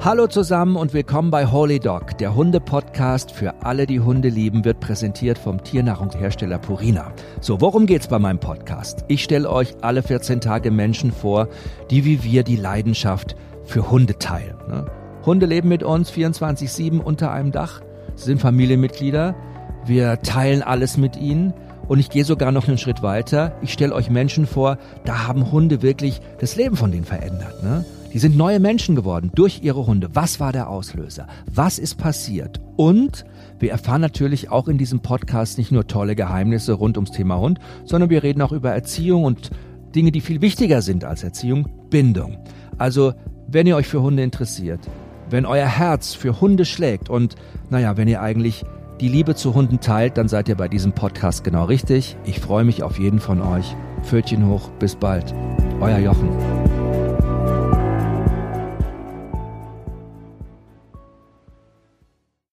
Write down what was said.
Hallo zusammen und willkommen bei Holy Dog. Der Hunde-Podcast für alle, die Hunde lieben, wird präsentiert vom Tiernahrungshersteller Purina. So, worum geht's bei meinem Podcast? Ich stelle euch alle 14 Tage Menschen vor, die wie wir die Leidenschaft für Hunde teilen. Ne? Hunde leben mit uns 24-7 unter einem Dach, sie sind Familienmitglieder, wir teilen alles mit ihnen. Und ich gehe sogar noch einen Schritt weiter. Ich stelle euch Menschen vor, da haben Hunde wirklich das Leben von denen verändert. Ne? Die sind neue Menschen geworden durch ihre Hunde. Was war der Auslöser? Was ist passiert? Und wir erfahren natürlich auch in diesem Podcast nicht nur tolle Geheimnisse rund ums Thema Hund, sondern wir reden auch über Erziehung und Dinge, die viel wichtiger sind als Erziehung, Bindung. Also, wenn ihr euch für Hunde interessiert, wenn euer Herz für Hunde schlägt und, naja, wenn ihr eigentlich die Liebe zu Hunden teilt, dann seid ihr bei diesem Podcast genau richtig. Ich freue mich auf jeden von euch. Pfötchen hoch, bis bald. Euer Jochen.